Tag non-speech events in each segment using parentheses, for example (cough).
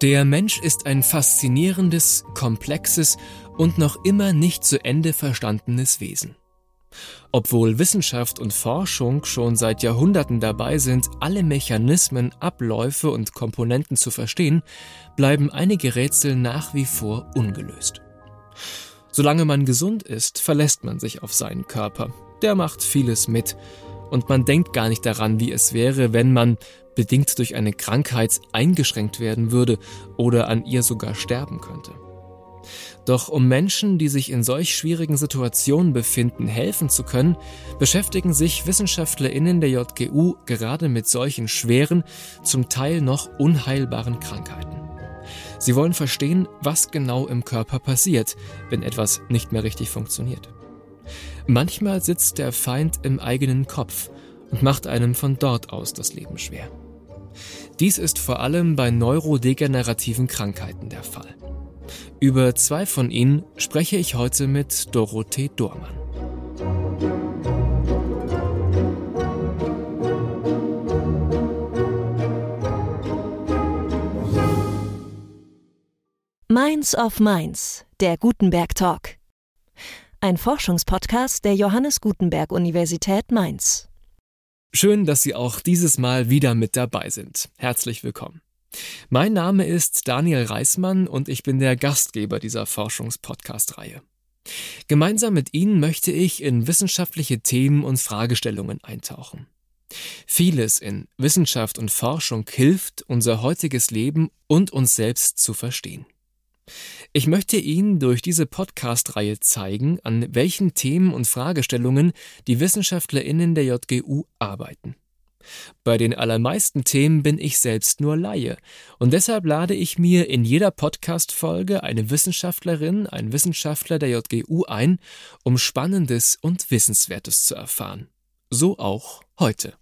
Der Mensch ist ein faszinierendes, komplexes und noch immer nicht zu Ende verstandenes Wesen. Obwohl Wissenschaft und Forschung schon seit Jahrhunderten dabei sind, alle Mechanismen, Abläufe und Komponenten zu verstehen, bleiben einige Rätsel nach wie vor ungelöst. Solange man gesund ist, verlässt man sich auf seinen Körper. Der macht vieles mit. Und man denkt gar nicht daran, wie es wäre, wenn man, bedingt durch eine Krankheit, eingeschränkt werden würde oder an ihr sogar sterben könnte. Doch um Menschen, die sich in solch schwierigen Situationen befinden, helfen zu können, beschäftigen sich WissenschaftlerInnen der JGU gerade mit solchen schweren, zum Teil noch unheilbaren Krankheiten. Sie wollen verstehen, was genau im Körper passiert, wenn etwas nicht mehr richtig funktioniert. Manchmal sitzt der Feind im eigenen Kopf und macht einem von dort aus das Leben schwer. Dies ist vor allem bei neurodegenerativen Krankheiten der Fall. Über zwei von ihnen spreche ich heute mit Dorothee Dormann. Mainz of Mainz, der Gutenberg Talk. Ein Forschungspodcast der Johannes Gutenberg Universität Mainz. Schön, dass Sie auch dieses Mal wieder mit dabei sind. Herzlich willkommen. Mein Name ist Daniel Reismann und ich bin der Gastgeber dieser Forschungspodcast-Reihe. Gemeinsam mit Ihnen möchte ich in wissenschaftliche Themen und Fragestellungen eintauchen. Vieles in Wissenschaft und Forschung hilft, unser heutiges Leben und uns selbst zu verstehen. Ich möchte Ihnen durch diese Podcast-Reihe zeigen, an welchen Themen und Fragestellungen die WissenschaftlerInnen der JGU arbeiten. Bei den allermeisten Themen bin ich selbst nur Laie und deshalb lade ich mir in jeder Podcast-Folge eine Wissenschaftlerin, einen Wissenschaftler der JGU ein, um Spannendes und Wissenswertes zu erfahren. So auch heute.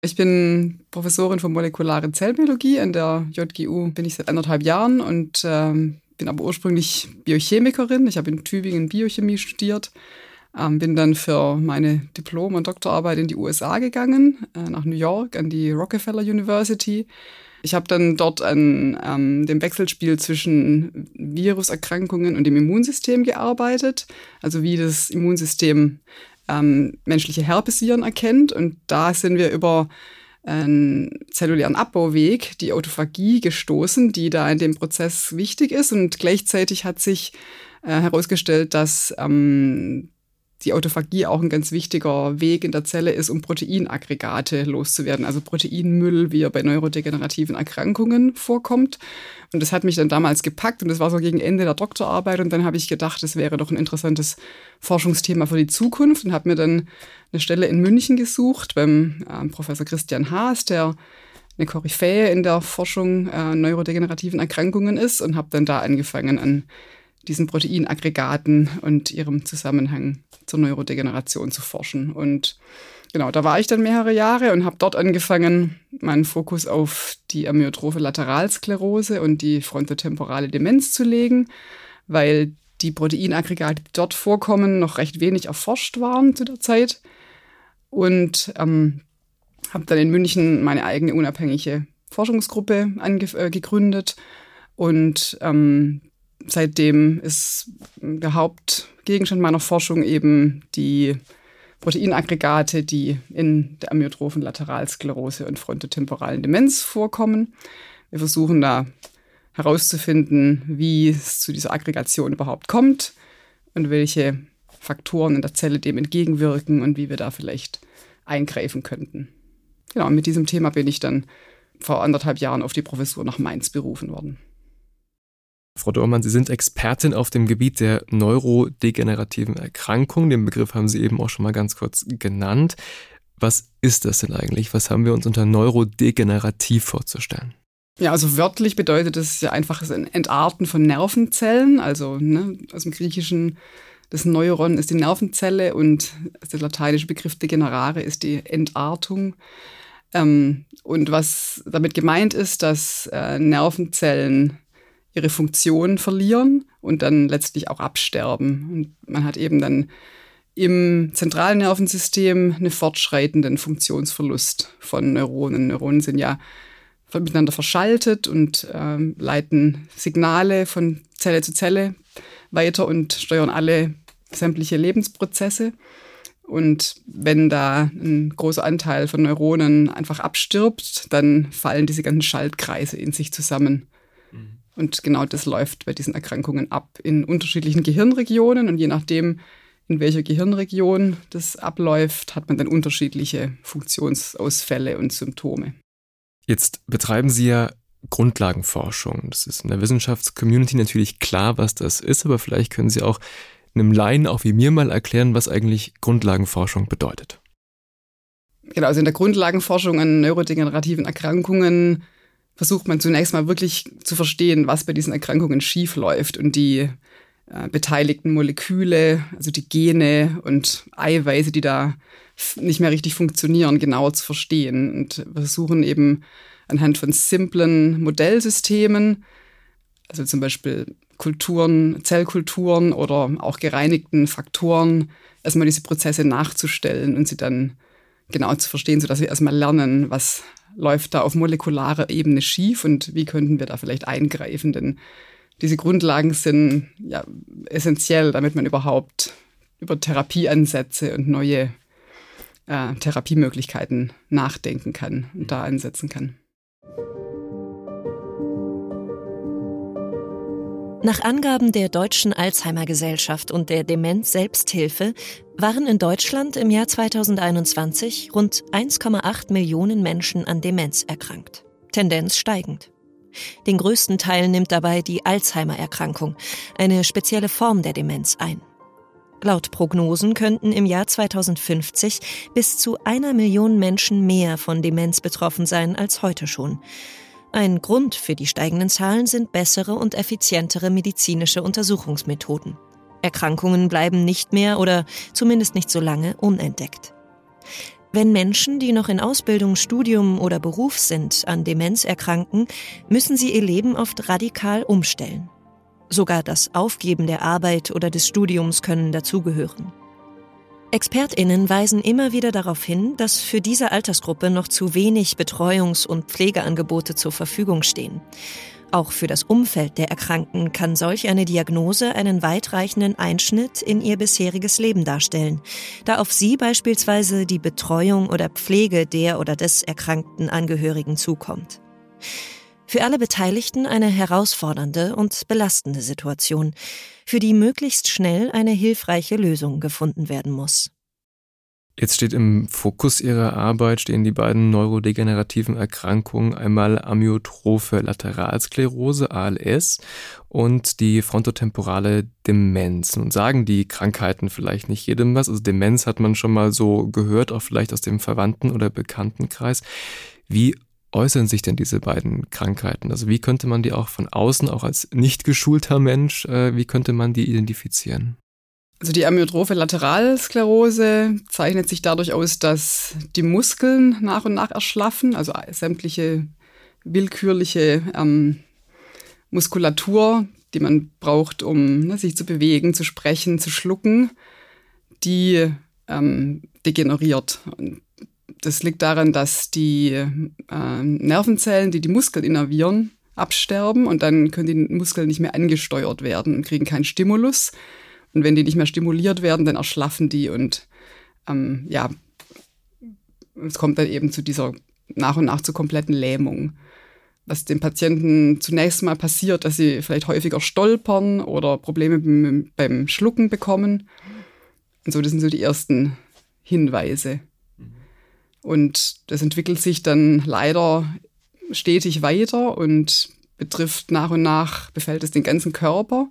Ich bin Professorin für molekulare Zellbiologie an der JGU, bin ich seit anderthalb Jahren und ähm, bin aber ursprünglich Biochemikerin. Ich habe in Tübingen Biochemie studiert, ähm, bin dann für meine Diplom- und Doktorarbeit in die USA gegangen, äh, nach New York an die Rockefeller University. Ich habe dann dort an ähm, dem Wechselspiel zwischen Viruserkrankungen und dem Immunsystem gearbeitet, also wie das Immunsystem ähm, menschliche Herpesviren erkennt. Und da sind wir über einen zellulären Abbauweg, die Autophagie, gestoßen, die da in dem Prozess wichtig ist. Und gleichzeitig hat sich äh, herausgestellt, dass ähm, die Autophagie auch ein ganz wichtiger Weg in der Zelle ist, um Proteinaggregate loszuwerden, also Proteinmüll, wie er bei neurodegenerativen Erkrankungen vorkommt. Und das hat mich dann damals gepackt und das war so gegen Ende der Doktorarbeit und dann habe ich gedacht, das wäre doch ein interessantes Forschungsthema für die Zukunft und habe mir dann eine Stelle in München gesucht beim äh, Professor Christian Haas, der eine Koryphäe in der Forschung äh, neurodegenerativen Erkrankungen ist und habe dann da angefangen an diesen Proteinaggregaten und ihrem Zusammenhang zur Neurodegeneration zu forschen. Und genau, da war ich dann mehrere Jahre und habe dort angefangen, meinen Fokus auf die amyotrophe Lateralsklerose und die frontotemporale Demenz zu legen, weil die Proteinaggregate, die dort vorkommen, noch recht wenig erforscht waren zu der Zeit. Und ähm, habe dann in München meine eigene unabhängige Forschungsgruppe äh, gegründet und ähm, seitdem ist der Hauptgegenstand meiner Forschung eben die Proteinaggregate, die in der amyotrophen Lateralsklerose und frontotemporalen Demenz vorkommen. Wir versuchen da herauszufinden, wie es zu dieser Aggregation überhaupt kommt und welche Faktoren in der Zelle dem entgegenwirken und wie wir da vielleicht eingreifen könnten. Genau, mit diesem Thema bin ich dann vor anderthalb Jahren auf die Professur nach Mainz berufen worden. Frau Dormann, Sie sind Expertin auf dem Gebiet der neurodegenerativen Erkrankungen. Den Begriff haben Sie eben auch schon mal ganz kurz genannt. Was ist das denn eigentlich? Was haben wir uns unter neurodegenerativ vorzustellen? Ja, also wörtlich bedeutet es ja einfach das Entarten von Nervenzellen. Also ne, aus dem Griechischen, das Neuron ist die Nervenzelle und der lateinische Begriff degenerare ist die Entartung. Ähm, und was damit gemeint ist, dass äh, Nervenzellen ihre Funktion verlieren und dann letztlich auch absterben. Und man hat eben dann im zentralen Nervensystem einen fortschreitenden Funktionsverlust von Neuronen. Neuronen sind ja miteinander verschaltet und ähm, leiten Signale von Zelle zu Zelle weiter und steuern alle sämtliche Lebensprozesse. Und wenn da ein großer Anteil von Neuronen einfach abstirbt, dann fallen diese ganzen Schaltkreise in sich zusammen. Und genau das läuft bei diesen Erkrankungen ab in unterschiedlichen Gehirnregionen. Und je nachdem, in welcher Gehirnregion das abläuft, hat man dann unterschiedliche Funktionsausfälle und Symptome. Jetzt betreiben Sie ja Grundlagenforschung. Das ist in der Wissenschaftscommunity natürlich klar, was das ist, aber vielleicht können Sie auch einem Laien, auch wie mir mal erklären, was eigentlich Grundlagenforschung bedeutet. Genau, also in der Grundlagenforschung an neurodegenerativen Erkrankungen versucht man zunächst mal wirklich zu verstehen, was bei diesen Erkrankungen schiefläuft und die äh, beteiligten Moleküle, also die Gene und Eiweiße, die da nicht mehr richtig funktionieren, genauer zu verstehen. Und versuchen eben anhand von simplen Modellsystemen, also zum Beispiel Kulturen, Zellkulturen oder auch gereinigten Faktoren, erstmal diese Prozesse nachzustellen und sie dann genau zu verstehen, sodass wir erstmal lernen, was läuft da auf molekularer Ebene schief und wie könnten wir da vielleicht eingreifen. Denn diese Grundlagen sind ja essentiell, damit man überhaupt über Therapieansätze und neue äh, Therapiemöglichkeiten nachdenken kann und da ansetzen kann. Nach Angaben der Deutschen Alzheimer Gesellschaft und der Demenz Selbsthilfe waren in Deutschland im Jahr 2021 rund 1,8 Millionen Menschen an Demenz erkrankt. Tendenz steigend. Den größten Teil nimmt dabei die Alzheimer-Erkrankung, eine spezielle Form der Demenz, ein. Laut Prognosen könnten im Jahr 2050 bis zu einer Million Menschen mehr von Demenz betroffen sein als heute schon. Ein Grund für die steigenden Zahlen sind bessere und effizientere medizinische Untersuchungsmethoden. Erkrankungen bleiben nicht mehr oder zumindest nicht so lange unentdeckt. Wenn Menschen, die noch in Ausbildung, Studium oder Beruf sind, an Demenz erkranken, müssen sie ihr Leben oft radikal umstellen. Sogar das Aufgeben der Arbeit oder des Studiums können dazugehören. Expertinnen weisen immer wieder darauf hin, dass für diese Altersgruppe noch zu wenig Betreuungs- und Pflegeangebote zur Verfügung stehen. Auch für das Umfeld der Erkrankten kann solch eine Diagnose einen weitreichenden Einschnitt in ihr bisheriges Leben darstellen, da auf sie beispielsweise die Betreuung oder Pflege der oder des erkrankten Angehörigen zukommt. Für alle Beteiligten eine herausfordernde und belastende Situation, für die möglichst schnell eine hilfreiche Lösung gefunden werden muss. Jetzt steht im Fokus Ihrer Arbeit stehen die beiden neurodegenerativen Erkrankungen, einmal Amyotrophe Lateralsklerose, ALS, und die frontotemporale Demenz. Nun sagen die Krankheiten vielleicht nicht jedem was. Also Demenz hat man schon mal so gehört, auch vielleicht aus dem Verwandten- oder Bekanntenkreis. Wie äußern sich denn diese beiden Krankheiten? Also wie könnte man die auch von außen, auch als nicht geschulter Mensch, äh, wie könnte man die identifizieren? Also die amyotrophe Lateralsklerose zeichnet sich dadurch aus, dass die Muskeln nach und nach erschlaffen, also sämtliche willkürliche ähm, Muskulatur, die man braucht, um ne, sich zu bewegen, zu sprechen, zu schlucken, die ähm, degeneriert. Und das liegt daran, dass die äh, Nervenzellen, die die Muskeln innervieren, absterben und dann können die Muskeln nicht mehr angesteuert werden und kriegen keinen Stimulus. Und wenn die nicht mehr stimuliert werden, dann erschlaffen die und ähm, ja, es kommt dann eben zu dieser nach und nach zur kompletten Lähmung. Was den Patienten zunächst mal passiert, dass sie vielleicht häufiger stolpern oder Probleme beim, beim Schlucken bekommen. Und so, das sind so die ersten Hinweise. Und das entwickelt sich dann leider stetig weiter und betrifft nach und nach, befällt es den ganzen Körper,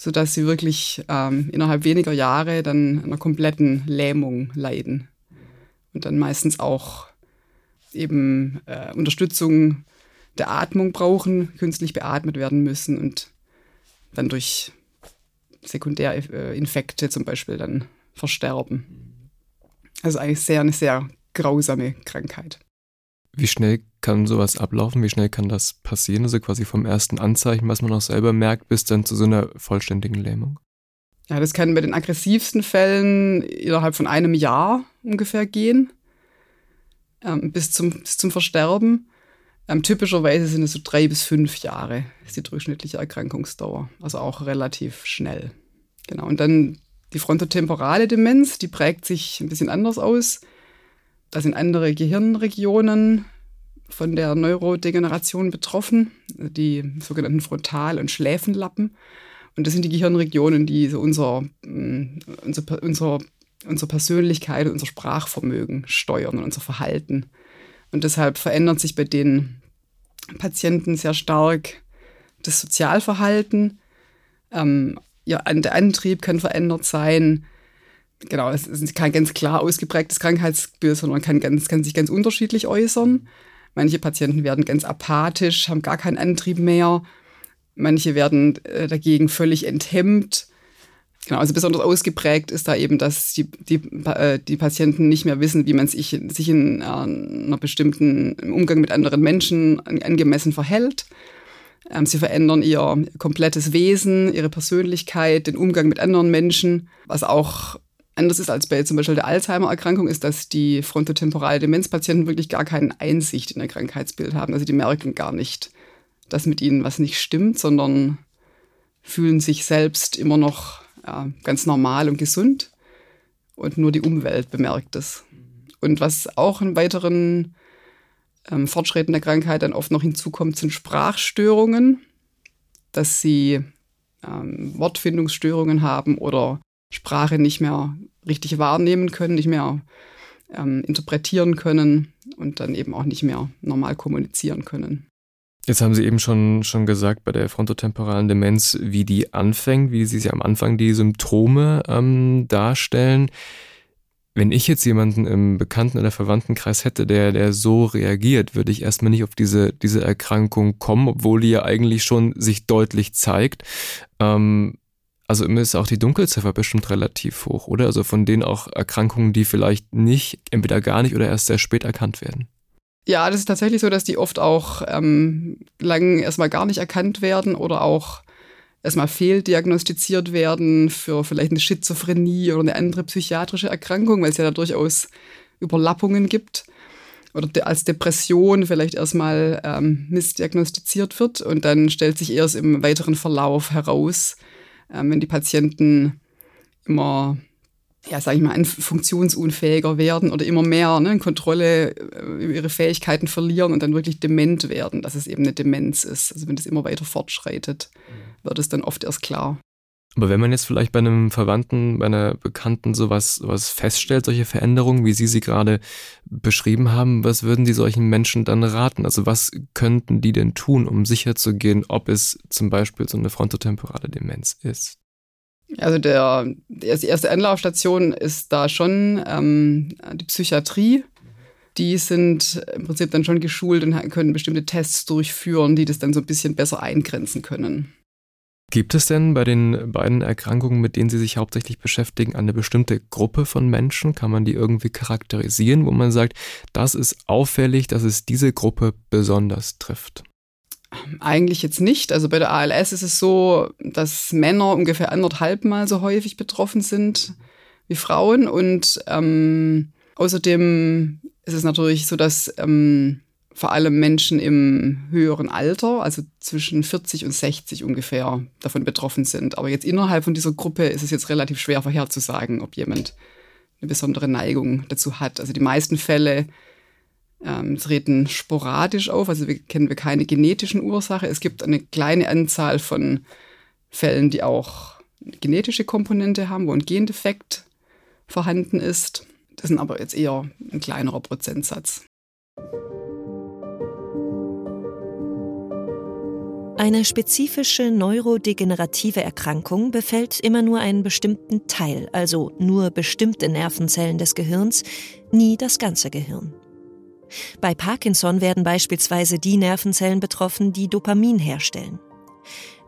sodass sie wirklich ähm, innerhalb weniger Jahre dann einer kompletten Lähmung leiden. Und dann meistens auch eben äh, Unterstützung der Atmung brauchen, künstlich beatmet werden müssen und dann durch Sekundärinfekte zum Beispiel dann versterben. Also eigentlich sehr eine sehr grausame Krankheit. Wie schnell kann sowas ablaufen? Wie schnell kann das passieren? Also quasi vom ersten Anzeichen, was man auch selber merkt, bis dann zu so einer vollständigen Lähmung? Ja, das kann bei den aggressivsten Fällen innerhalb von einem Jahr ungefähr gehen, ähm, bis, zum, bis zum Versterben. Ähm, typischerweise sind es so drei bis fünf Jahre, ist die durchschnittliche Erkrankungsdauer. Also auch relativ schnell. Genau. Und dann die frontotemporale Demenz, die prägt sich ein bisschen anders aus. Da sind andere Gehirnregionen von der Neurodegeneration betroffen, die sogenannten Frontal- und Schläfenlappen. Und das sind die Gehirnregionen, die so unser, mm, unser, unser, unsere Persönlichkeit, unser Sprachvermögen steuern und unser Verhalten. Und deshalb verändert sich bei den Patienten sehr stark das Sozialverhalten. Ähm, ja, der Antrieb kann verändert sein. Genau, es ist kein ganz klar ausgeprägtes Krankheitsbild, sondern kann, ganz, kann sich ganz unterschiedlich äußern. Manche Patienten werden ganz apathisch, haben gar keinen Antrieb mehr. Manche werden äh, dagegen völlig enthemmt. Genau, also besonders ausgeprägt ist da eben, dass die, die, äh, die Patienten nicht mehr wissen, wie man sich, sich in äh, einer bestimmten im Umgang mit anderen Menschen angemessen verhält. Ähm, sie verändern ihr komplettes Wesen, ihre Persönlichkeit, den Umgang mit anderen Menschen, was auch anders ist als bei zum Beispiel der Alzheimer-Erkrankung, ist, dass die frontotemporale Demenzpatienten wirklich gar keine Einsicht in ihr Krankheitsbild haben. Also die merken gar nicht, dass mit ihnen was nicht stimmt, sondern fühlen sich selbst immer noch ja, ganz normal und gesund und nur die Umwelt bemerkt es. Und was auch einen weiteren ähm, Fortschritten der Krankheit dann oft noch hinzukommt, sind Sprachstörungen, dass sie ähm, Wortfindungsstörungen haben oder Sprache nicht mehr richtig wahrnehmen können, nicht mehr ähm, interpretieren können und dann eben auch nicht mehr normal kommunizieren können. Jetzt haben Sie eben schon, schon gesagt bei der frontotemporalen Demenz, wie die anfängt, wie Sie sich am Anfang die Symptome ähm, darstellen. Wenn ich jetzt jemanden im Bekannten- oder Verwandtenkreis hätte, der, der so reagiert, würde ich erstmal nicht auf diese, diese Erkrankung kommen, obwohl die ja eigentlich schon sich deutlich zeigt. Ähm, also ist auch die Dunkelziffer bestimmt relativ hoch, oder? Also von denen auch Erkrankungen, die vielleicht nicht, entweder gar nicht oder erst sehr spät erkannt werden. Ja, das ist tatsächlich so, dass die oft auch ähm, lang erstmal gar nicht erkannt werden oder auch erstmal fehldiagnostiziert werden für vielleicht eine Schizophrenie oder eine andere psychiatrische Erkrankung, weil es ja da durchaus Überlappungen gibt. Oder als Depression vielleicht erstmal ähm, missdiagnostiziert wird und dann stellt sich erst im weiteren Verlauf heraus, ähm, wenn die Patienten immer, ja, sage ich mal, funktionsunfähiger werden oder immer mehr ne, Kontrolle äh, über ihre Fähigkeiten verlieren und dann wirklich dement werden, dass es eben eine Demenz ist. Also wenn das immer weiter fortschreitet, mhm. wird es dann oft erst klar. Aber wenn man jetzt vielleicht bei einem Verwandten, bei einer Bekannten sowas, sowas feststellt, solche Veränderungen, wie Sie sie gerade beschrieben haben, was würden Sie solchen Menschen dann raten? Also was könnten die denn tun, um sicherzugehen, ob es zum Beispiel so eine frontotemporale Demenz ist? Also der, die erste Anlaufstation ist da schon ähm, die Psychiatrie. Die sind im Prinzip dann schon geschult und können bestimmte Tests durchführen, die das dann so ein bisschen besser eingrenzen können. Gibt es denn bei den beiden Erkrankungen, mit denen Sie sich hauptsächlich beschäftigen, eine bestimmte Gruppe von Menschen? Kann man die irgendwie charakterisieren, wo man sagt, das ist auffällig, dass es diese Gruppe besonders trifft? Eigentlich jetzt nicht. Also bei der ALS ist es so, dass Männer ungefähr anderthalb Mal so häufig betroffen sind wie Frauen. Und ähm, außerdem ist es natürlich so, dass ähm, vor allem Menschen im höheren Alter, also zwischen 40 und 60 ungefähr, davon betroffen sind. Aber jetzt innerhalb von dieser Gruppe ist es jetzt relativ schwer vorherzusagen, ob jemand eine besondere Neigung dazu hat. Also die meisten Fälle ähm, treten sporadisch auf, also wir kennen wir keine genetischen Ursache. Es gibt eine kleine Anzahl von Fällen, die auch genetische Komponente haben, wo ein Gendefekt vorhanden ist. Das sind aber jetzt eher ein kleinerer Prozentsatz. Eine spezifische neurodegenerative Erkrankung befällt immer nur einen bestimmten Teil, also nur bestimmte Nervenzellen des Gehirns, nie das ganze Gehirn. Bei Parkinson werden beispielsweise die Nervenzellen betroffen, die Dopamin herstellen.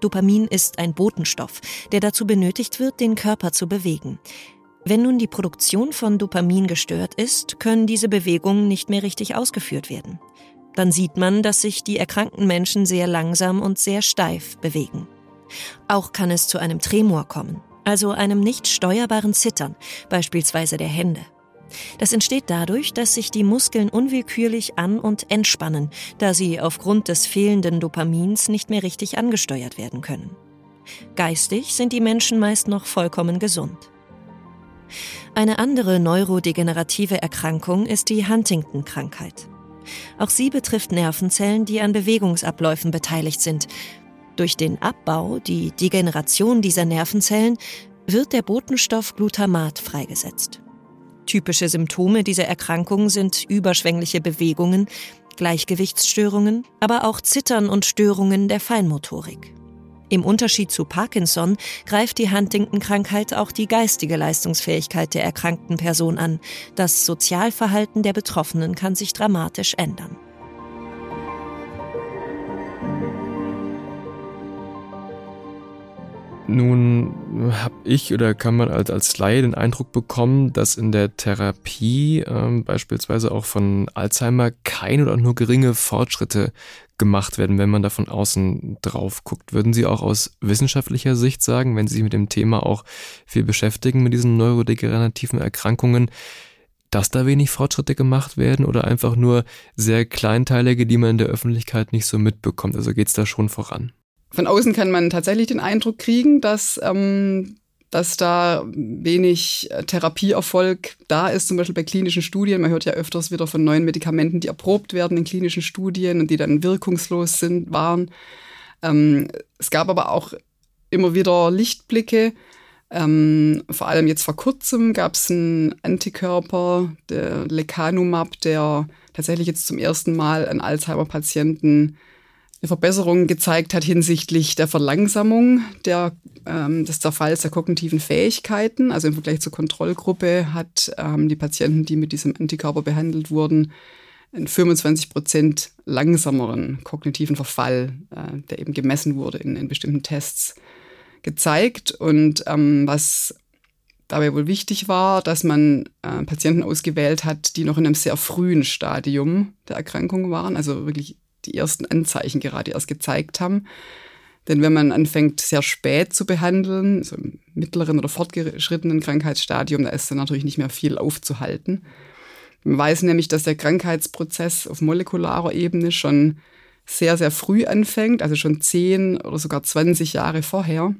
Dopamin ist ein Botenstoff, der dazu benötigt wird, den Körper zu bewegen. Wenn nun die Produktion von Dopamin gestört ist, können diese Bewegungen nicht mehr richtig ausgeführt werden. Dann sieht man, dass sich die erkrankten Menschen sehr langsam und sehr steif bewegen. Auch kann es zu einem Tremor kommen, also einem nicht steuerbaren Zittern, beispielsweise der Hände. Das entsteht dadurch, dass sich die Muskeln unwillkürlich an- und entspannen, da sie aufgrund des fehlenden Dopamins nicht mehr richtig angesteuert werden können. Geistig sind die Menschen meist noch vollkommen gesund. Eine andere neurodegenerative Erkrankung ist die Huntington-Krankheit. Auch sie betrifft Nervenzellen, die an Bewegungsabläufen beteiligt sind. Durch den Abbau, die Degeneration dieser Nervenzellen, wird der Botenstoff Glutamat freigesetzt. Typische Symptome dieser Erkrankung sind überschwängliche Bewegungen, Gleichgewichtsstörungen, aber auch Zittern und Störungen der Feinmotorik. Im Unterschied zu Parkinson greift die Huntington-Krankheit auch die geistige Leistungsfähigkeit der erkrankten Person an. Das Sozialverhalten der Betroffenen kann sich dramatisch ändern. Nun habe ich oder kann man als, als Laie den Eindruck bekommen, dass in der Therapie ähm, beispielsweise auch von Alzheimer keine oder nur geringe Fortschritte gemacht werden, wenn man da von außen drauf guckt. Würden Sie auch aus wissenschaftlicher Sicht sagen, wenn Sie sich mit dem Thema auch viel beschäftigen, mit diesen neurodegenerativen Erkrankungen, dass da wenig Fortschritte gemacht werden oder einfach nur sehr kleinteilige, die man in der Öffentlichkeit nicht so mitbekommt? Also geht es da schon voran? Von außen kann man tatsächlich den Eindruck kriegen, dass, ähm, dass da wenig äh, Therapieerfolg da ist, zum Beispiel bei klinischen Studien. Man hört ja öfters wieder von neuen Medikamenten, die erprobt werden in klinischen Studien und die dann wirkungslos sind, waren. Ähm, es gab aber auch immer wieder Lichtblicke. Ähm, vor allem jetzt vor kurzem gab es einen Antikörper, der Lecanemab, der tatsächlich jetzt zum ersten Mal an Alzheimer-Patienten eine Verbesserung gezeigt hat hinsichtlich der Verlangsamung der, ähm, des Zerfalls der kognitiven Fähigkeiten. Also im Vergleich zur Kontrollgruppe hat ähm, die Patienten, die mit diesem Antikörper behandelt wurden, einen 25 Prozent langsameren kognitiven Verfall, äh, der eben gemessen wurde in, in bestimmten Tests, gezeigt. Und ähm, was dabei wohl wichtig war, dass man äh, Patienten ausgewählt hat, die noch in einem sehr frühen Stadium der Erkrankung waren, also wirklich die ersten Anzeichen gerade erst gezeigt haben. Denn wenn man anfängt, sehr spät zu behandeln, so im mittleren oder fortgeschrittenen Krankheitsstadium, da ist dann natürlich nicht mehr viel aufzuhalten. Man weiß nämlich, dass der Krankheitsprozess auf molekularer Ebene schon sehr, sehr früh anfängt, also schon 10 oder sogar 20 Jahre vorher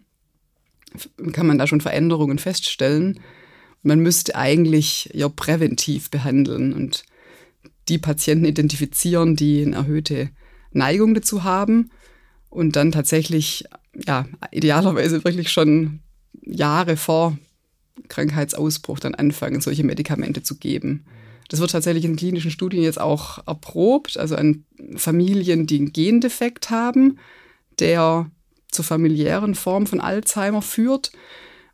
kann man da schon Veränderungen feststellen. Man müsste eigentlich ja präventiv behandeln und die Patienten identifizieren, die eine erhöhte Neigung dazu haben und dann tatsächlich, ja, idealerweise wirklich schon Jahre vor Krankheitsausbruch dann anfangen, solche Medikamente zu geben. Das wird tatsächlich in klinischen Studien jetzt auch erprobt, also an Familien, die einen Gendefekt haben, der zur familiären Form von Alzheimer führt.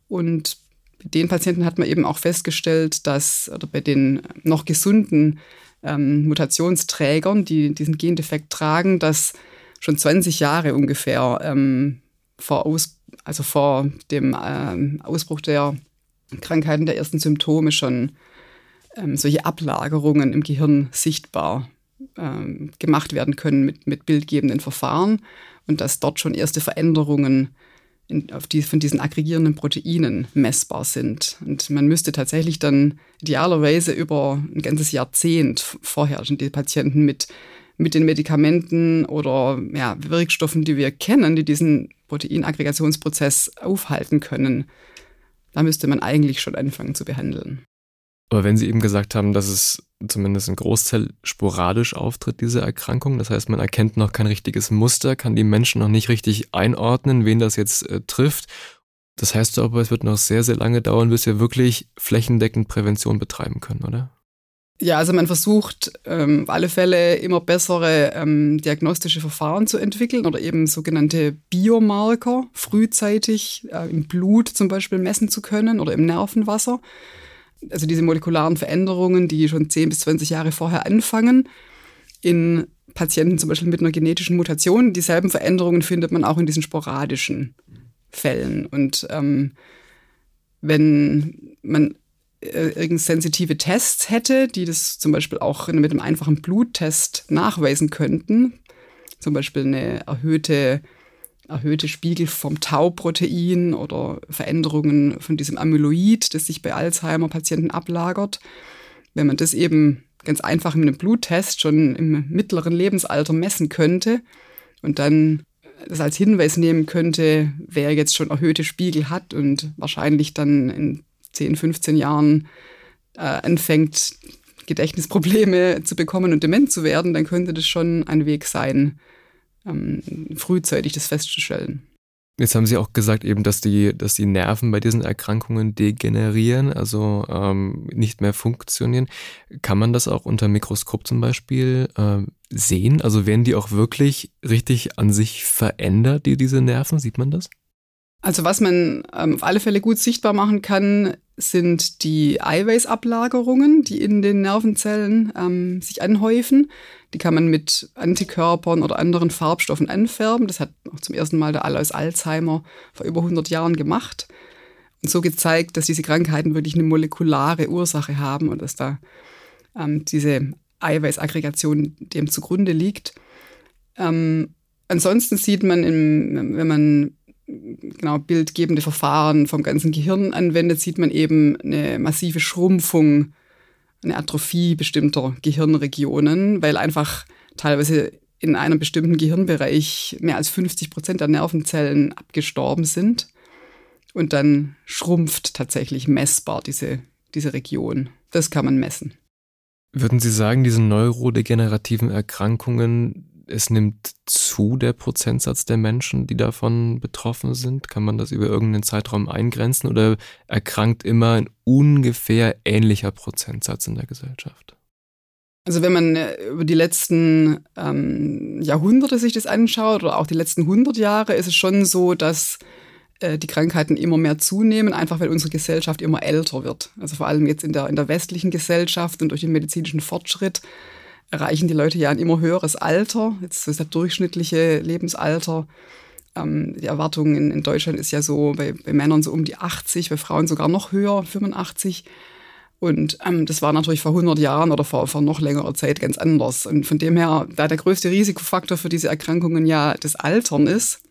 Und bei den Patienten hat man eben auch festgestellt, dass, oder bei den noch gesunden ähm, Mutationsträgern, die diesen Gendefekt tragen, dass schon 20 Jahre ungefähr ähm, vor, Aus, also vor dem ähm, Ausbruch der Krankheiten der ersten Symptome schon ähm, solche Ablagerungen im Gehirn sichtbar ähm, gemacht werden können mit, mit bildgebenden Verfahren und dass dort schon erste Veränderungen in, auf die, von diesen aggregierenden Proteinen messbar sind. Und man müsste tatsächlich dann idealerweise über ein ganzes Jahrzehnt vorher schon die Patienten mit, mit den Medikamenten oder ja, Wirkstoffen, die wir kennen, die diesen Proteinaggregationsprozess aufhalten können, da müsste man eigentlich schon anfangen zu behandeln. Aber wenn Sie eben gesagt haben, dass es zumindest ein Großteil sporadisch auftritt, diese Erkrankung, das heißt, man erkennt noch kein richtiges Muster, kann die Menschen noch nicht richtig einordnen, wen das jetzt äh, trifft. Das heißt aber, es wird noch sehr, sehr lange dauern, bis wir wirklich flächendeckend Prävention betreiben können, oder? Ja, also man versucht ähm, auf alle Fälle immer bessere ähm, diagnostische Verfahren zu entwickeln oder eben sogenannte Biomarker frühzeitig äh, im Blut zum Beispiel messen zu können oder im Nervenwasser also diese molekularen Veränderungen, die schon 10 bis 20 Jahre vorher anfangen, in Patienten zum Beispiel mit einer genetischen Mutation. Dieselben Veränderungen findet man auch in diesen sporadischen Fällen. Und ähm, wenn man äh, irgend sensitive Tests hätte, die das zum Beispiel auch mit einem einfachen Bluttest nachweisen könnten, zum Beispiel eine erhöhte erhöhte Spiegel vom Tau-Protein oder Veränderungen von diesem Amyloid, das sich bei Alzheimer-Patienten ablagert, wenn man das eben ganz einfach mit einem Bluttest schon im mittleren Lebensalter messen könnte und dann das als Hinweis nehmen könnte, wer jetzt schon erhöhte Spiegel hat und wahrscheinlich dann in 10, 15 Jahren äh, anfängt, Gedächtnisprobleme (laughs) zu bekommen und dement zu werden, dann könnte das schon ein Weg sein, ähm, frühzeitig das festzustellen. Jetzt haben Sie auch gesagt eben, dass die, dass die Nerven bei diesen Erkrankungen degenerieren, also ähm, nicht mehr funktionieren. Kann man das auch unter Mikroskop zum Beispiel äh, sehen? Also werden die auch wirklich richtig an sich verändert, die, diese Nerven? Sieht man das? Also was man ähm, auf alle Fälle gut sichtbar machen kann, sind die Eiweißablagerungen, die in den Nervenzellen ähm, sich anhäufen. Die kann man mit Antikörpern oder anderen Farbstoffen anfärben. Das hat auch zum ersten Mal der Alois Alzheimer vor über 100 Jahren gemacht. Und so gezeigt, dass diese Krankheiten wirklich eine molekulare Ursache haben und dass da ähm, diese Eiweißaggregation dem zugrunde liegt. Ähm, ansonsten sieht man, im, wenn man genau bildgebende Verfahren vom ganzen Gehirn anwendet, sieht man eben eine massive Schrumpfung eine Atrophie bestimmter Gehirnregionen, weil einfach teilweise in einem bestimmten Gehirnbereich mehr als 50 Prozent der Nervenzellen abgestorben sind. Und dann schrumpft tatsächlich messbar diese, diese Region. Das kann man messen. Würden Sie sagen, diese neurodegenerativen Erkrankungen es nimmt zu, der Prozentsatz der Menschen, die davon betroffen sind? Kann man das über irgendeinen Zeitraum eingrenzen oder erkrankt immer ein ungefähr ähnlicher Prozentsatz in der Gesellschaft? Also wenn man äh, über die letzten ähm, Jahrhunderte sich das anschaut oder auch die letzten 100 Jahre, ist es schon so, dass äh, die Krankheiten immer mehr zunehmen, einfach weil unsere Gesellschaft immer älter wird. Also vor allem jetzt in der, in der westlichen Gesellschaft und durch den medizinischen Fortschritt erreichen die Leute ja ein immer höheres Alter. Jetzt ist das durchschnittliche Lebensalter. Ähm, die Erwartung in, in, Deutschland ist ja so bei, bei, Männern so um die 80, bei Frauen sogar noch höher, 85. Und ähm, das war natürlich vor 100 Jahren oder vor, vor noch längerer Zeit ganz anders. Und von dem her, da der größte Risikofaktor für diese Erkrankungen ja das Altern ist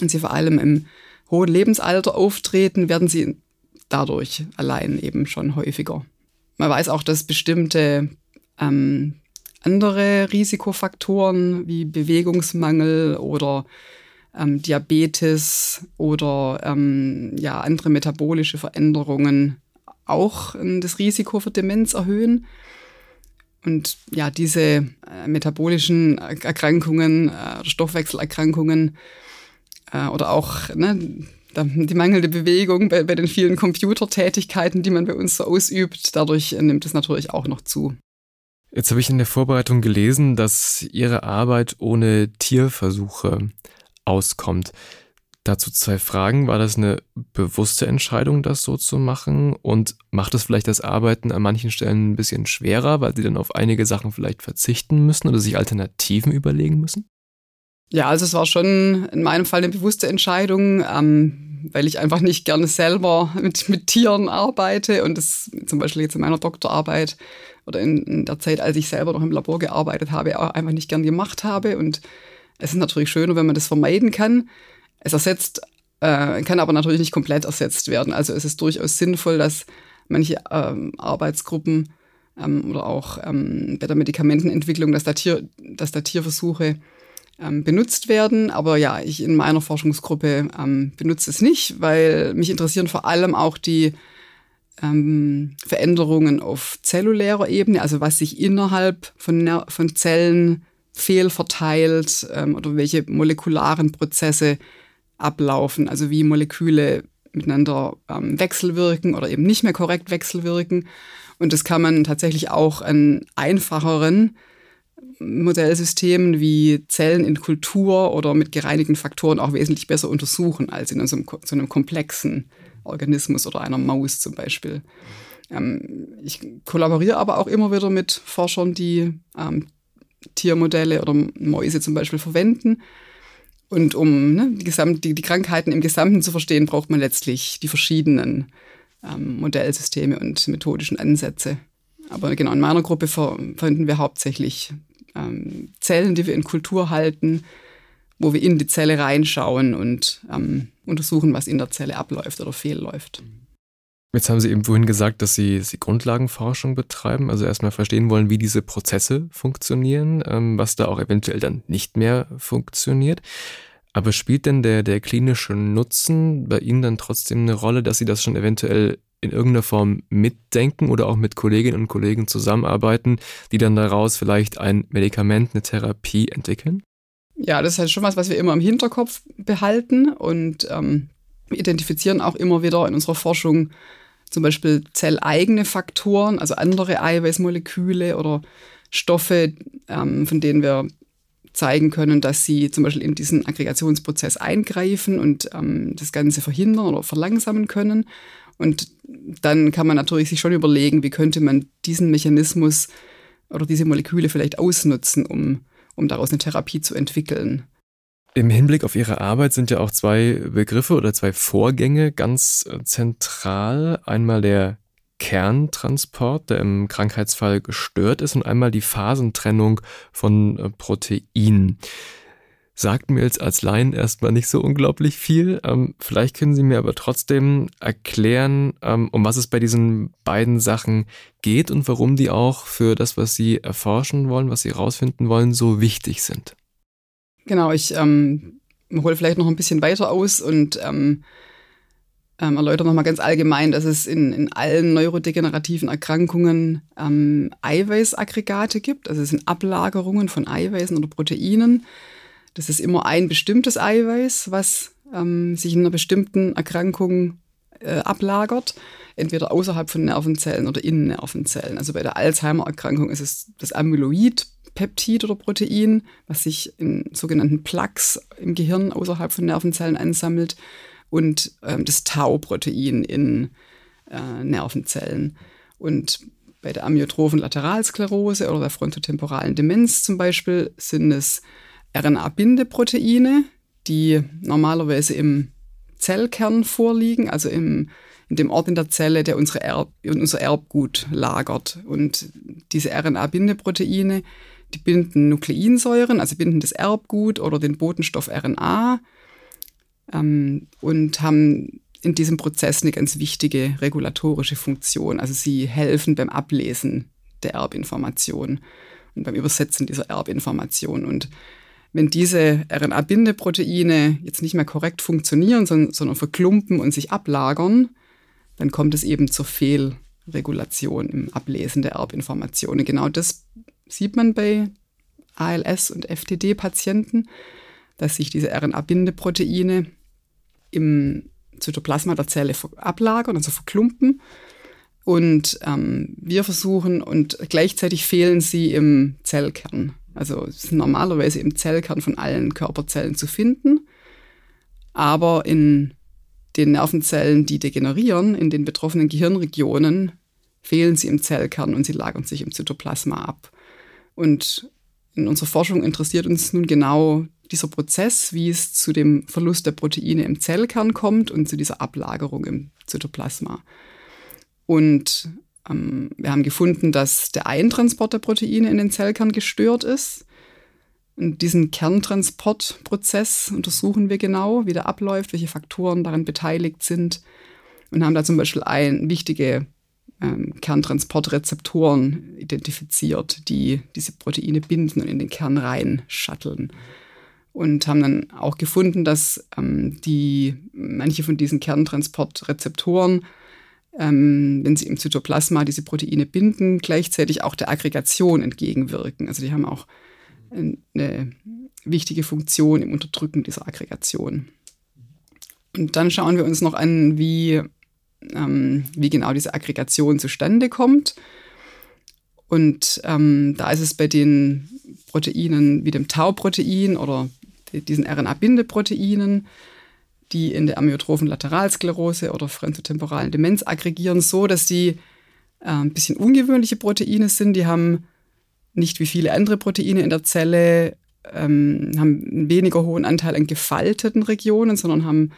und sie vor allem im hohen Lebensalter auftreten, werden sie dadurch allein eben schon häufiger. Man weiß auch, dass bestimmte ähm, andere Risikofaktoren wie Bewegungsmangel oder ähm, Diabetes oder ähm, ja, andere metabolische Veränderungen auch äh, das Risiko für Demenz erhöhen. Und ja, diese äh, metabolischen Erkrankungen, äh, Stoffwechselerkrankungen äh, oder auch ne, die mangelnde Bewegung bei, bei den vielen Computertätigkeiten, die man bei uns so ausübt, dadurch nimmt es natürlich auch noch zu. Jetzt habe ich in der Vorbereitung gelesen, dass Ihre Arbeit ohne Tierversuche auskommt. Dazu zwei Fragen. War das eine bewusste Entscheidung, das so zu machen? Und macht es vielleicht das Arbeiten an manchen Stellen ein bisschen schwerer, weil Sie dann auf einige Sachen vielleicht verzichten müssen oder sich Alternativen überlegen müssen? Ja, also es war schon in meinem Fall eine bewusste Entscheidung. Ähm weil ich einfach nicht gerne selber mit, mit Tieren arbeite und das zum Beispiel jetzt in meiner Doktorarbeit oder in, in, der Zeit, als ich selber noch im Labor gearbeitet habe, auch einfach nicht gern gemacht habe. Und es ist natürlich schöner, wenn man das vermeiden kann. Es ersetzt, äh, kann aber natürlich nicht komplett ersetzt werden. Also es ist durchaus sinnvoll, dass manche ähm, Arbeitsgruppen ähm, oder auch ähm, bei der Medikamentenentwicklung, dass da, Tier, dass da Tierversuche ähm, benutzt werden. Aber ja, ich in meiner Forschungsgruppe ähm, benutze es nicht, weil mich interessieren vor allem auch die ähm, Veränderungen auf zellulärer Ebene, also was sich innerhalb von, von Zellen fehlverteilt ähm, oder welche molekularen Prozesse ablaufen, also wie Moleküle miteinander ähm, wechselwirken oder eben nicht mehr korrekt wechselwirken. Und das kann man tatsächlich auch an einfacheren Modellsystemen wie Zellen in Kultur oder mit gereinigten Faktoren auch wesentlich besser untersuchen als in so einem, so einem komplexen Organismus oder einer Maus zum Beispiel. Ähm, ich kollaboriere aber auch immer wieder mit Forschern, die ähm, Tiermodelle oder Mäuse zum Beispiel verwenden. Und um ne, die, die, die, Krankheiten im Gesamten zu verstehen, braucht man letztlich die verschiedenen ähm, Modellsysteme und methodischen Ansätze. Aber genau in meiner Gruppe verwenden wir hauptsächlich ähm, Zellen, die wir in Kultur halten, wo wir in die Zelle reinschauen und ähm, untersuchen, was in der Zelle abläuft oder fehlläuft. Jetzt haben Sie eben vorhin gesagt, dass Sie, Sie Grundlagenforschung betreiben, also erstmal verstehen wollen, wie diese Prozesse funktionieren, ähm, was da auch eventuell dann nicht mehr funktioniert. Aber spielt denn der, der klinische Nutzen bei Ihnen dann trotzdem eine Rolle, dass Sie das schon eventuell in irgendeiner Form mitdenken oder auch mit Kolleginnen und Kollegen zusammenarbeiten, die dann daraus vielleicht ein Medikament, eine Therapie entwickeln? Ja, das ist halt schon was, was wir immer im Hinterkopf behalten und ähm, identifizieren auch immer wieder in unserer Forschung zum Beispiel zelleigene Faktoren, also andere Eiweißmoleküle oder Stoffe, ähm, von denen wir zeigen können, dass sie zum Beispiel in diesen Aggregationsprozess eingreifen und ähm, das Ganze verhindern oder verlangsamen können. Und dann kann man natürlich sich schon überlegen, wie könnte man diesen Mechanismus oder diese Moleküle vielleicht ausnutzen, um, um daraus eine Therapie zu entwickeln. Im Hinblick auf Ihre Arbeit sind ja auch zwei Begriffe oder zwei Vorgänge ganz äh, zentral. Einmal der Kerntransport, der im Krankheitsfall gestört ist, und einmal die Phasentrennung von äh, Proteinen. Sagt mir jetzt als Laien erstmal nicht so unglaublich viel. Ähm, vielleicht können Sie mir aber trotzdem erklären, ähm, um was es bei diesen beiden Sachen geht und warum die auch für das, was Sie erforschen wollen, was Sie herausfinden wollen, so wichtig sind. Genau, ich ähm, hole vielleicht noch ein bisschen weiter aus und ähm, ähm, erläutere nochmal ganz allgemein, dass es in, in allen neurodegenerativen Erkrankungen ähm, Eiweißaggregate gibt. Also es sind Ablagerungen von Eiweißen oder Proteinen. Das ist immer ein bestimmtes Eiweiß, was ähm, sich in einer bestimmten Erkrankung äh, ablagert, entweder außerhalb von Nervenzellen oder in Nervenzellen. Also bei der Alzheimer-Erkrankung ist es das Amyloid Peptid oder Protein, was sich in sogenannten Plaques im Gehirn außerhalb von Nervenzellen ansammelt und ähm, das Tau-Protein in äh, Nervenzellen. Und bei der amyotrophen Lateralsklerose oder der frontotemporalen Demenz zum Beispiel sind es RNA-Bindeproteine, die normalerweise im Zellkern vorliegen, also im, in dem Ort in der Zelle, der unsere Erb, unser Erbgut lagert. Und diese RNA-Bindeproteine die binden Nukleinsäuren, also binden das Erbgut oder den Botenstoff RNA ähm, und haben in diesem Prozess eine ganz wichtige regulatorische Funktion. Also sie helfen beim Ablesen der Erbinformation und beim Übersetzen dieser Erbinformation. Und wenn diese RNA-Bindeproteine jetzt nicht mehr korrekt funktionieren, sondern, sondern verklumpen und sich ablagern, dann kommt es eben zur Fehlregulation im Ablesen der Erbinformationen. Genau das sieht man bei ALS und FTD-Patienten, dass sich diese RNA-Bindeproteine im Zytoplasma der Zelle ablagern, also verklumpen. Und ähm, wir versuchen, und gleichzeitig fehlen sie im Zellkern. Also sind normalerweise im Zellkern von allen Körperzellen zu finden. Aber in den Nervenzellen, die degenerieren, in den betroffenen Gehirnregionen, fehlen sie im Zellkern und sie lagern sich im Zytoplasma ab. Und in unserer Forschung interessiert uns nun genau dieser Prozess, wie es zu dem Verlust der Proteine im Zellkern kommt und zu dieser Ablagerung im Zytoplasma. Und ähm, wir haben gefunden, dass der Eintransport der Proteine in den Zellkern gestört ist. Und diesen Kerntransportprozess untersuchen wir genau, wie der abläuft, welche Faktoren daran beteiligt sind und haben da zum Beispiel ein wichtige ähm, Kerntransportrezeptoren identifiziert, die diese Proteine binden und in den Kern rein shutteln. Und haben dann auch gefunden, dass ähm, die, manche von diesen Kerntransportrezeptoren, ähm, wenn sie im Zytoplasma diese Proteine binden, gleichzeitig auch der Aggregation entgegenwirken. Also die haben auch eine wichtige Funktion im Unterdrücken dieser Aggregation. Und dann schauen wir uns noch an, wie ähm, wie genau diese Aggregation zustande kommt. Und ähm, da ist es bei den Proteinen wie dem Tau-Protein oder diesen RNA-Bindeproteinen, die in der amyotrophen Lateralsklerose oder frontotemporalen Demenz aggregieren, so, dass die äh, ein bisschen ungewöhnliche Proteine sind. Die haben nicht wie viele andere Proteine in der Zelle, ähm, haben einen weniger hohen Anteil an gefalteten Regionen, sondern haben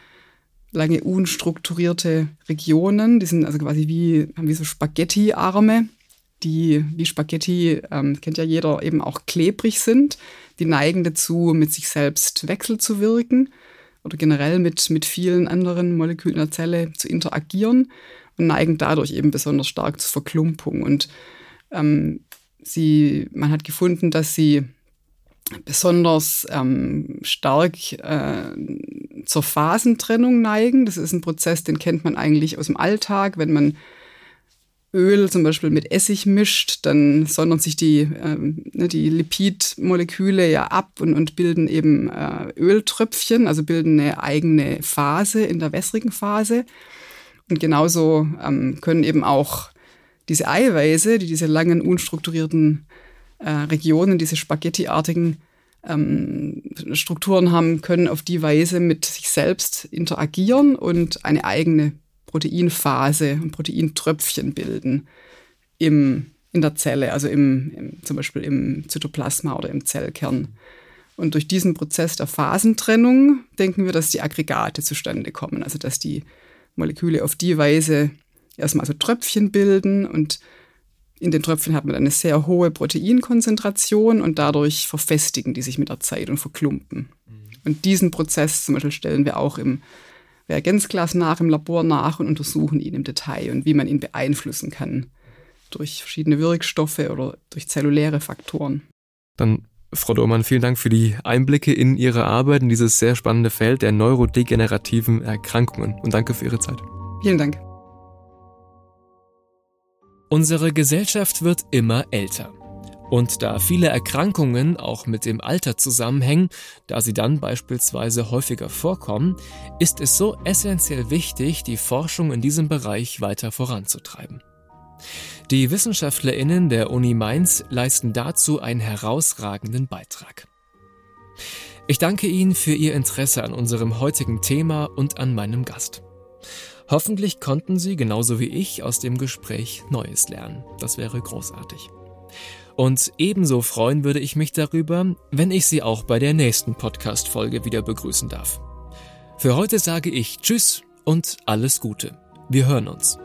lange unstrukturierte Regionen. Die sind also quasi wie, haben wie so Spaghetti-Arme, die wie Spaghetti, ähm, kennt ja jeder, eben auch klebrig sind. Die neigen dazu, mit sich selbst Wechsel zu wirken oder generell mit, mit vielen anderen Molekülen der Zelle zu interagieren. und neigen dadurch eben besonders stark zur Verklumpung. Und ähm, sie, man hat gefunden, dass sie besonders ähm, stark äh, zur Phasentrennung neigen. Das ist ein Prozess, den kennt man eigentlich aus dem Alltag. Wenn man Öl zum Beispiel mit Essig mischt, dann sondern sich die, ähm, ne, die Lipidmoleküle ja ab und, und bilden eben äh, Öltröpfchen, also bilden eine eigene Phase in der wässrigen Phase. Und genauso ähm, können eben auch diese Eiweiße, die diese langen, unstrukturierten äh, Regionen, diese spaghettiartigen ähm, Strukturen haben, können auf die Weise mit sich selbst interagieren und eine eigene Proteinphase und Proteintröpfchen bilden im, in der Zelle, also im, im, zum Beispiel im Zytoplasma oder im Zellkern. Und durch diesen Prozess der Phasentrennung denken wir, dass die Aggregate zustande kommen, also dass die Moleküle auf die Weise erstmal so Tröpfchen bilden und in den Tröpfchen hat man eine sehr hohe Proteinkonzentration und dadurch verfestigen die sich mit der Zeit und verklumpen. Mhm. Und diesen Prozess zum Beispiel stellen wir auch im Reagenzglas nach, im Labor nach und untersuchen ihn im Detail und wie man ihn beeinflussen kann durch verschiedene Wirkstoffe oder durch zelluläre Faktoren. Dann Frau Dohrmann, vielen Dank für die Einblicke in Ihre Arbeit in dieses sehr spannende Feld der neurodegenerativen Erkrankungen und danke für Ihre Zeit. Vielen Dank. Unsere Gesellschaft wird immer älter. Und da viele Erkrankungen auch mit dem Alter zusammenhängen, da sie dann beispielsweise häufiger vorkommen, ist es so essentiell wichtig, die Forschung in diesem Bereich weiter voranzutreiben. Die Wissenschaftlerinnen der Uni Mainz leisten dazu einen herausragenden Beitrag. Ich danke Ihnen für Ihr Interesse an unserem heutigen Thema und an meinem Gast. Hoffentlich konnten Sie, genauso wie ich, aus dem Gespräch Neues lernen. Das wäre großartig. Und ebenso freuen würde ich mich darüber, wenn ich Sie auch bei der nächsten Podcast-Folge wieder begrüßen darf. Für heute sage ich Tschüss und alles Gute. Wir hören uns.